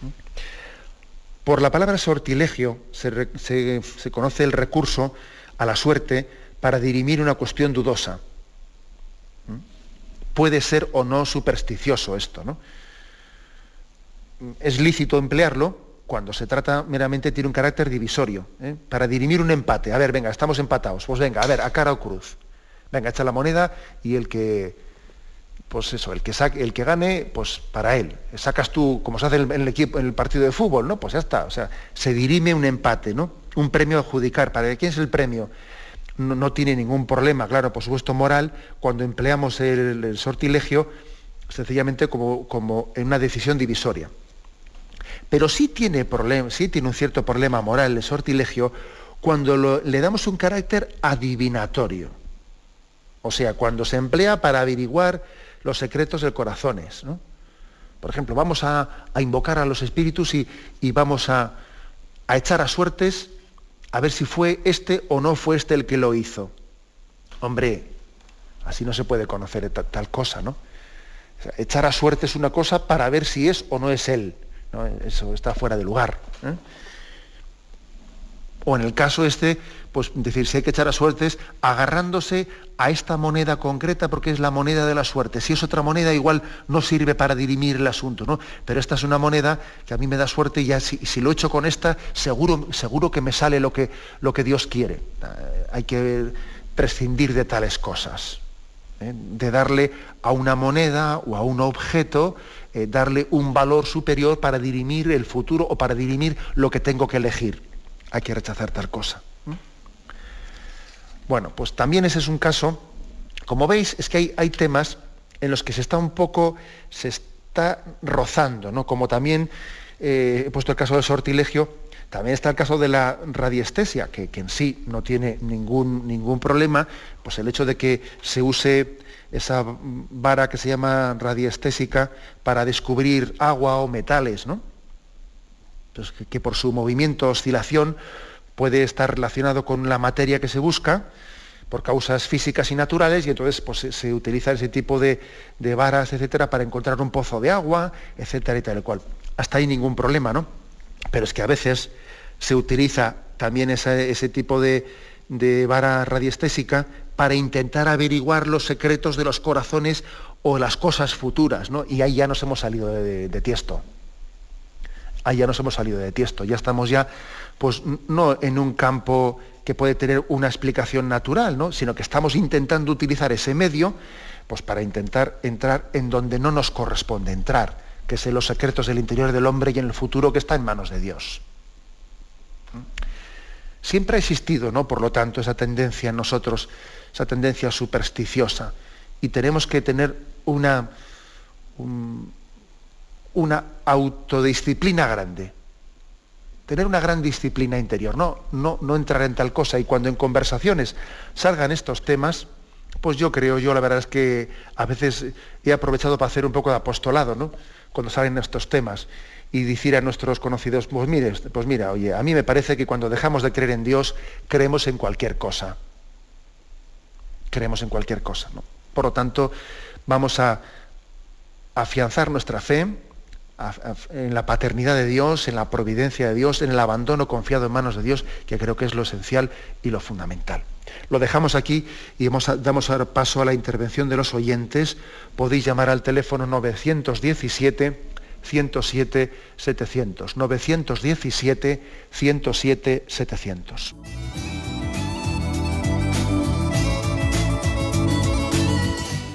Por la palabra sortilegio se conoce el recurso a la suerte para dirimir una cuestión dudosa puede ser o no supersticioso esto. ¿no? Es lícito emplearlo cuando se trata meramente, tiene un carácter divisorio, ¿eh? para dirimir un empate. A ver, venga, estamos empatados. Pues venga, a ver, a cara o cruz. Venga, echa la moneda y el que, pues eso, el que, saque, el que gane, pues para él. Sacas tú, como se hace en el, equipo, en el partido de fútbol, ¿no? Pues ya está. O sea, se dirime un empate, ¿no? Un premio a adjudicar. ¿Para quién es el premio? No, tiene ningún problema, claro, por supuesto moral, cuando empleamos el, sortilegio sencillamente como, como, en una decisión divisoria. Pero sí tiene, problema, sí tiene un cierto problema moral el sortilegio cuando le damos un carácter adivinatorio. O sea, cuando se emplea para averiguar los secretos del corazones. Por ejemplo, vamos a, invocar a los espíritus y, vamos a, a echar a suertes a ver si fue este o no fue este el que lo hizo. Hombre, así no se puede conocer tal, cosa, ¿no? echar a suerte es una cosa para ver si es o no es él. Eso está fuera de lugar. ¿eh? O en el caso este, pues decir, si hay que echar a suertes, agarrándose a esta moneda concreta porque es la moneda de la suerte. Si es otra moneda, igual no sirve para dirimir el asunto, ¿no? Pero esta es una moneda que a mí me da suerte y ya si, lo echo con esta, seguro, seguro que me sale lo que, lo que Dios quiere. Eh, hay que prescindir de tales cosas. ¿eh? De darle a una moneda o a un objeto, eh, darle un valor superior para dirimir el futuro o para dirimir lo que tengo que elegir. Hay que rechazar tal cosa. Bueno, pues también ese es un caso, como veis, es que hay, temas en los que se está un poco, se está rozando, ¿no? Como también eh, he puesto el caso del sortilegio, también está el caso de la radiestesia, que, en sí no tiene ningún, ningún problema, pues el hecho de que se use esa vara que se llama radiestésica para descubrir agua o metales, ¿no? Que por su movimiento, oscilación, puede estar relacionado con la materia que se busca por causas físicas y naturales y entonces pues, se, utiliza ese tipo de, varas, etcétera, para encontrar un pozo de agua, etcétera y tal cual. Hasta ahí ningún problema, ¿no? Pero es que a veces se utiliza también ese tipo de, vara radiestésica para intentar averiguar los secretos de los corazones o las cosas futuras, ¿no? Y ahí ya nos hemos salido de, de tiesto. Ahí ya nos hemos salido de tiesto. Ya estamos ya pues no en un campo que puede tener una explicación natural, ¿no? sino que estamos intentando utilizar ese medio pues, para intentar entrar en donde no nos corresponde entrar, que es en los secretos del interior del hombre y en el futuro que está en manos de Dios. Siempre ha existido, ¿no? Por lo tanto, esa tendencia en nosotros, esa tendencia supersticiosa. Y tenemos que tener una, una autodisciplina grande. Tener una gran disciplina interior, no, no, no entrar en tal cosa. Y cuando en conversaciones salgan estos temas, pues yo creo, yo la verdad es que a veces he aprovechado para hacer un poco de apostolado, ¿no? Cuando salen estos temas y decir a nuestros conocidos, pues pues mira, oye, a mí me parece que cuando dejamos de creer en Dios, creemos en cualquier cosa. Creemos en cualquier cosa. ¿no? Por lo tanto, vamos a afianzar nuestra fe en la paternidad de Dios, en la providencia de Dios, en el abandono confiado en manos de Dios, que creo que es lo esencial y lo fundamental. Lo dejamos aquí y damos paso a la intervención de los oyentes. Podéis llamar al teléfono 917 107 700. 917 107 700.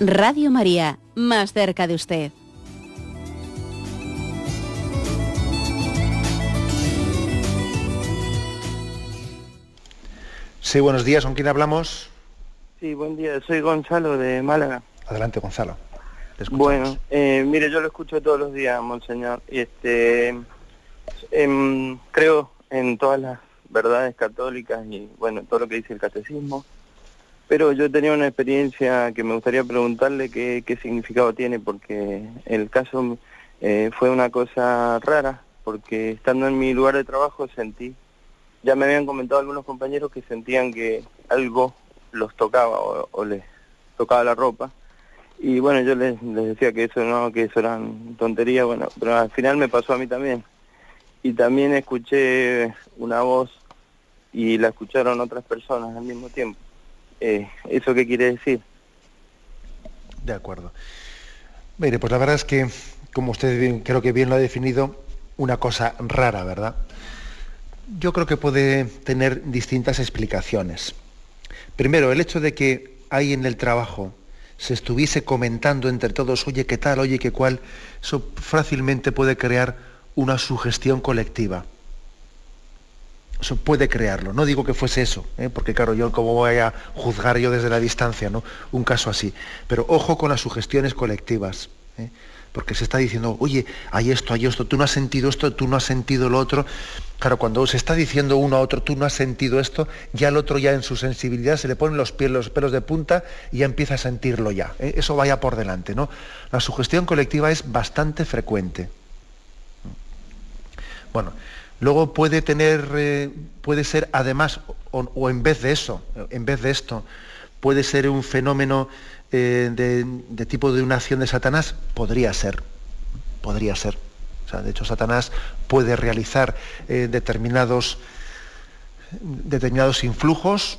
Radio María, más cerca de usted. Sí, buenos días, ¿con quién hablamos? Sí, buen día, soy Gonzalo de Málaga. Adelante, Gonzalo. Bueno, eh, mire, yo lo escucho todos los días, Monseñor, y este, em, creo en todas las verdades católicas y, bueno, todo lo que dice el catecismo, pero yo tenía una experiencia que me gustaría preguntarle qué, qué significado tiene, porque el caso eh, fue una cosa rara, porque estando en mi lugar de trabajo sentí, ya me habían comentado algunos compañeros que sentían que algo los tocaba o, les tocaba la ropa. Y bueno, yo les, decía que eso no, que eso eran tonterías, bueno, pero al final me pasó a mí también. Y también escuché una voz y la escucharon otras personas al mismo tiempo. Eh, ¿Eso qué quiere decir? De acuerdo. Mire, pues la verdad es que, como usted creo que bien lo ha definido, una cosa rara, ¿verdad? Yo creo que puede tener distintas explicaciones. Primero, el hecho de que ahí en el trabajo se estuviese comentando entre todos, oye, ¿qué tal? Oye, ¿qué cuál? Eso fácilmente puede crear una sugestión colectiva. Eso puede crearlo. No digo que fuese eso, ¿eh? porque claro, yo como voy a juzgar yo desde la distancia, ¿no? Un caso así. Pero ojo con las sugestiones colectivas. ¿eh? porque se está diciendo, oye, hay esto, hay esto, tú no has sentido esto, tú no has sentido lo otro. Claro, cuando se está diciendo uno a otro, tú no has sentido esto, ya el otro ya en su sensibilidad se le ponen los, pies, los pelos de punta y ya empieza a sentirlo ya. ¿eh? Eso vaya por delante, ¿no? La sugestión colectiva es bastante frecuente. Bueno, luego puede tener, eh, puede ser además, o en vez de eso, en vez de esto, puede ser un fenómeno eh, de, tipo de una acción de Satanás? Podría ser, podría ser. de hecho, Satanás puede realizar eh, determinados, determinados influjos,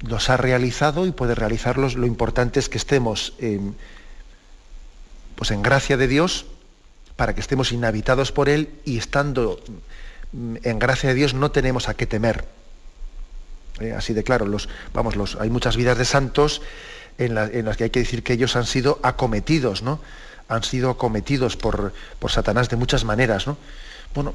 los ha realizado y puede realizarlos. Lo importante es que estemos pues en gracia de Dios para que estemos inhabitados por Él y estando en gracia de Dios no tenemos a qué temer. Eh, así de claro, los, vamos, los, hay muchas vidas de santos en, las que hay que decir que ellos han sido acometidos, ¿no? Han sido acometidos por, por Satanás de muchas maneras, ¿no? Bueno,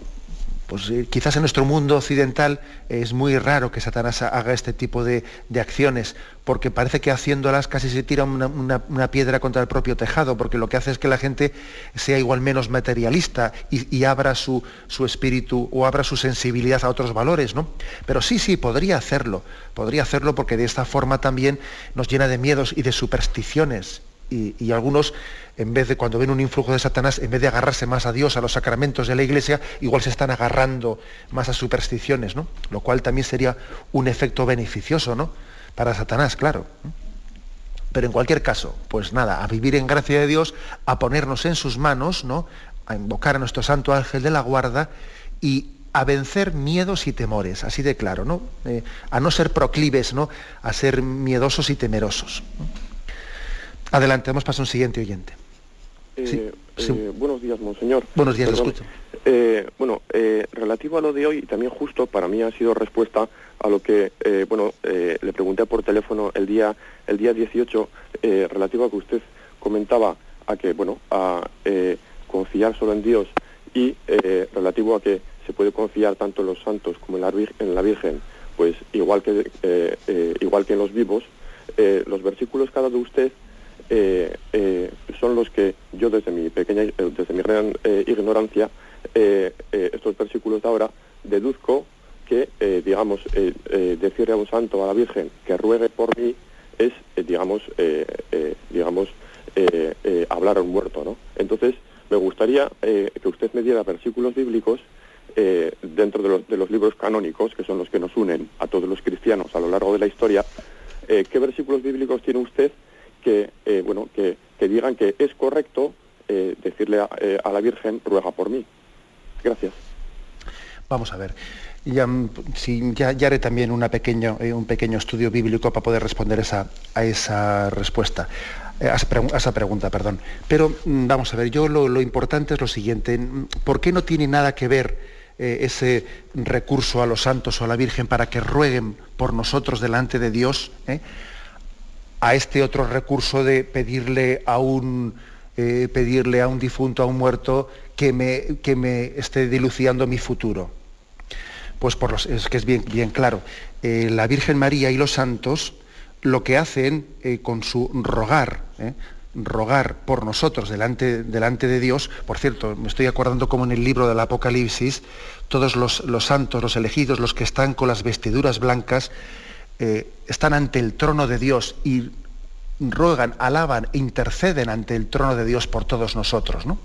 pues eh, quizás en nuestro mundo occidental es muy raro que Satanás haga este tipo de, acciones, porque parece que haciéndolas casi se tira una, piedra contra el propio tejado, porque lo que hace es que la gente sea igual menos materialista y, abra su, su, espíritu o abra su sensibilidad a otros valores, ¿no? Pero sí, sí, podría hacerlo, podría hacerlo porque de esta forma también nos llena de miedos y de supersticiones y, algunos, en vez de cuando ven un influjo de Satanás, en vez de agarrarse más a Dios, a los sacramentos de la iglesia, igual se están agarrando más a supersticiones, ¿no? Lo cual también sería un efecto beneficioso, ¿no? Para Satanás, claro. Pero en cualquier caso, pues nada, a vivir en gracia de Dios, a ponernos en sus manos, ¿no? A invocar a nuestro santo ángel de la guarda y a vencer miedos y temores, así de claro, ¿no? Eh, a no ser proclives, ¿no? A ser miedosos y temerosos. Adelante, vamos a un siguiente oyente. Eh, eh, buenos días, monseñor. Buenos días, escucho. Eh, bueno, relativo a lo de hoy, y también justo para mí ha sido respuesta a lo que, bueno, le pregunté por teléfono el día, el día 18, relativo a que usted comentaba a que, bueno, a confiar solo en Dios y relativo a que se puede confiar tanto en los santos como en la, en la Virgen, pues igual que, igual que en los vivos, los versículos que ha dado usted eh, eh, son los que yo desde mi pequeña, eh, desde mi gran ignorancia, estos versículos de ahora, deduzco que, digamos, decirle a un santo, a la Virgen, que ruegue por mí, es, digamos, digamos, hablar a un muerto, ¿no? Entonces, me gustaría que usted me diera versículos bíblicos dentro de los, de los, libros canónicos, que son los que nos unen a todos los cristianos a lo largo de la historia, ¿qué versículos bíblicos tiene usted que, eh, bueno, que, digan que es correcto eh, decirle eh, a, la Virgen, ruega por mí. Gracias. Vamos a ver. Ya, mm, ya, haré también una pequeño, un pequeño estudio bíblico para poder responder esa, a esa respuesta, a esa, pregunta, perdón. Pero mm, vamos a ver, yo lo, lo, importante es lo siguiente, ¿por qué no tiene nada que ver ese recurso a los santos o a la Virgen para que rueguen por nosotros delante de Dios? A este otro recurso de pedirle a un, eh, pedirle a un difunto, a un muerto, que me, que me esté diluciando mi futuro. Pues por los, es que es bien, bien claro. Eh, la Virgen María y los santos lo que hacen eh, con su rogar, rogar por nosotros delante, delante, de Dios, por cierto, me estoy acordando como en el libro del Apocalipsis, todos los, los santos, los elegidos, los que están con las vestiduras blancas, eh, están ante el trono de Dios y ruegan, alaban, interceden ante el trono de Dios por todos nosotros. ¿no?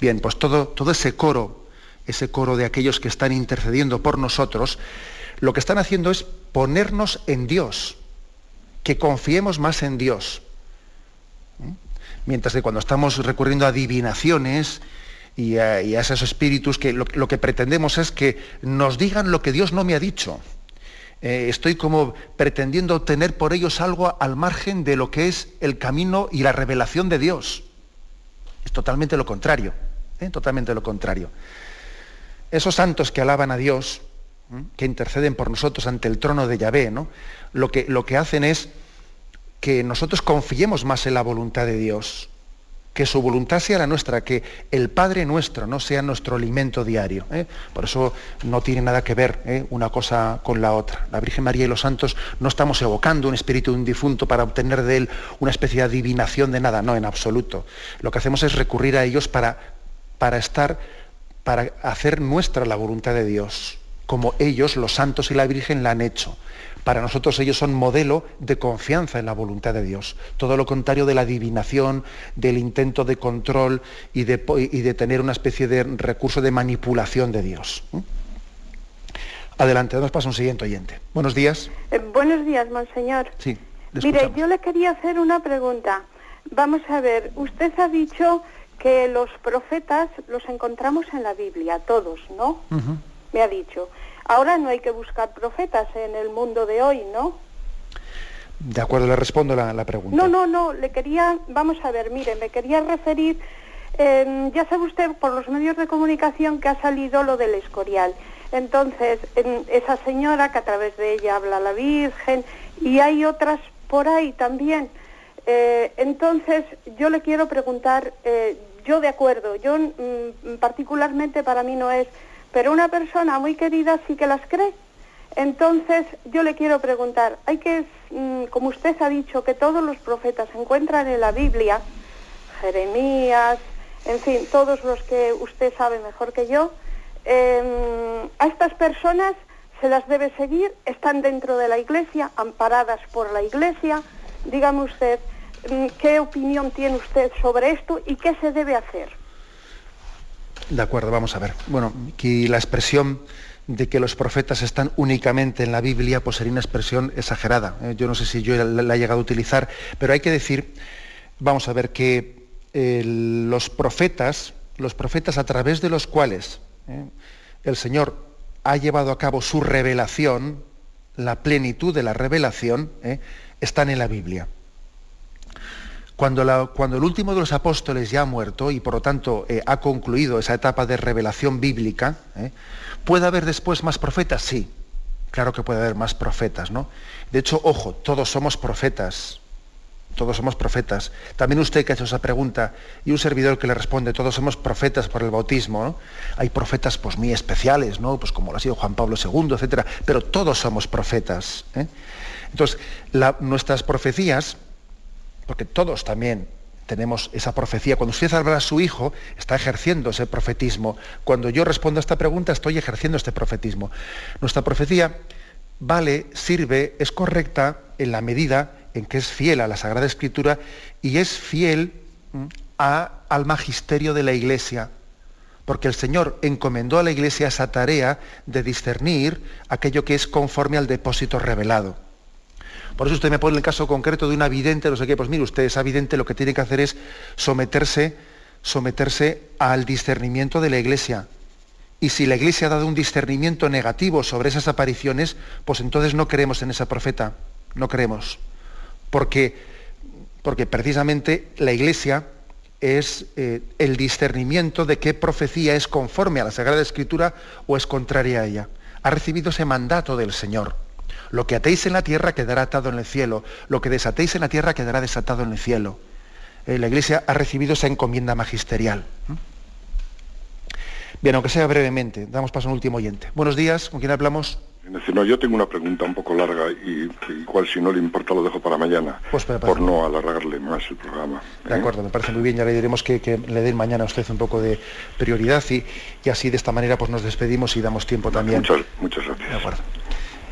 Bien, pues todo, todo ese coro, ese coro de aquellos que están intercediendo por nosotros, lo que están haciendo es ponernos en Dios, que confiemos más en Dios. Mientras que cuando estamos recurriendo a adivinaciones y a, esos espíritus, que lo, que pretendemos es que nos digan lo que Dios no me ha dicho. Eh, estoy como pretendiendo obtener por ellos algo al margen de lo que es el camino y la revelación de Dios. Es totalmente lo contrario, ¿eh? totalmente lo contrario. Esos santos que alaban a Dios, que interceden por nosotros ante el trono de Yahvé, ¿no? lo, que, lo que hacen es que nosotros confiemos más en la voluntad de Dios que su voluntad sea la nuestra, que el Padre nuestro no sea nuestro alimento diario. ¿eh? Por eso no tiene nada que ver ¿eh? una cosa con la otra. La Virgen María y los santos no estamos evocando un espíritu de un difunto para obtener de él una especie de adivinación de nada, no, en absoluto. Lo que hacemos es recurrir a ellos para, para estar, para hacer nuestra la voluntad de Dios, como ellos, los santos y la Virgen, la han hecho. Para nosotros ellos son modelo de confianza en la voluntad de Dios. Todo lo contrario de la adivinación, del intento de control y de, de tener una especie de recurso de manipulación de Dios. Adelante, nos pasa un siguiente oyente. Buenos días. Eh, buenos días, monseñor. Sí. Mire, yo le quería hacer una pregunta. Vamos a ver, usted ha dicho que los profetas los encontramos en la Biblia, todos, ¿no? Me ha dicho. Ahora no hay que buscar profetas en el mundo de hoy, ¿no? De acuerdo, le respondo la, pregunta. No, no, no, le quería, vamos a ver, mire, me quería referir, em, ya sabe usted por los medios de comunicación que ha salido lo del Escorial. Entonces, esa señora que a través de ella habla la Virgen y hay otras por ahí también. Eh, entonces, yo le quiero preguntar, eh, yo de acuerdo, yo mm, particularmente para mí no es pero una persona muy querida sí que las cree. Entonces, yo le quiero preguntar, hay que, mm, como usted ha dicho, que todos los profetas se encuentran en la Biblia, Jeremías, en fin, todos los que usted sabe mejor que yo, em, a estas personas se las debe seguir, están dentro de la iglesia, amparadas por la iglesia. Dígame usted, mm, ¿qué opinión tiene usted sobre esto y qué se debe hacer? De acuerdo, vamos a ver. Bueno, aquí la expresión de que los profetas están únicamente en la Biblia, pues sería una expresión exagerada. ¿eh? Yo no sé si yo la, he llegado a utilizar, pero hay que decir, vamos a ver, que eh, los profetas, los profetas a través de los cuales ¿eh? el Señor ha llevado a cabo su revelación, la plenitud de la revelación, están en la Biblia. Cuando, el último de los apóstoles ya ha muerto y por lo tanto ha concluido esa etapa de revelación bíblica, ¿Puede haber después más profetas? Sí, claro que puede haber más profetas, ¿no? De hecho, ojo, todos somos profetas, todos somos profetas. También usted que ha hecho esa pregunta y un servidor que le responde, todos somos profetas por el bautismo. Hay profetas pues muy especiales, ¿no? Pues como lo ha sido Juan Pablo II, etcétera, pero todos somos profetas. ¿eh? Entonces, nuestras profecías, porque todos también tenemos esa profecía. Cuando usted habla a su hijo, está ejerciendo ese profetismo. Cuando yo respondo a esta pregunta, estoy ejerciendo este profetismo. Nuestra profecía vale, sirve, es correcta en la medida en que es fiel a la Sagrada Escritura y es fiel al magisterio de la Iglesia. Porque el Señor encomendó a la Iglesia esa tarea de discernir aquello que es conforme al depósito revelado. Por eso usted me pone el caso concreto de una vidente, no sé qué, pues mire, usted esa vidente lo que tiene que hacer es someterse, someterse al discernimiento de la Iglesia. Y si la Iglesia ha dado un discernimiento negativo sobre esas apariciones, pues entonces no creemos en esa profeta, no creemos. Porque, porque precisamente la Iglesia es eh, el discernimiento de qué profecía es conforme a la Sagrada Escritura o es contraria a ella. Ha recibido ese mandato del Señor. Lo que atéis en la tierra quedará atado en el cielo. Lo que desatéis en la tierra quedará desatado en el cielo. Eh, la Iglesia ha recibido esa encomienda magisterial. Bien, aunque sea brevemente, damos paso a un último oyente. Buenos días, ¿con quién hablamos? yo tengo una pregunta un poco larga y, igual si no le importa lo dejo para mañana, pues, por no alargarle más el programa. De ¿eh? acuerdo, me parece muy bien, ya le diremos que, le den mañana a usted un poco de prioridad y, así de esta manera pues nos despedimos y damos tiempo también. Muchas, muchas gracias. De acuerdo.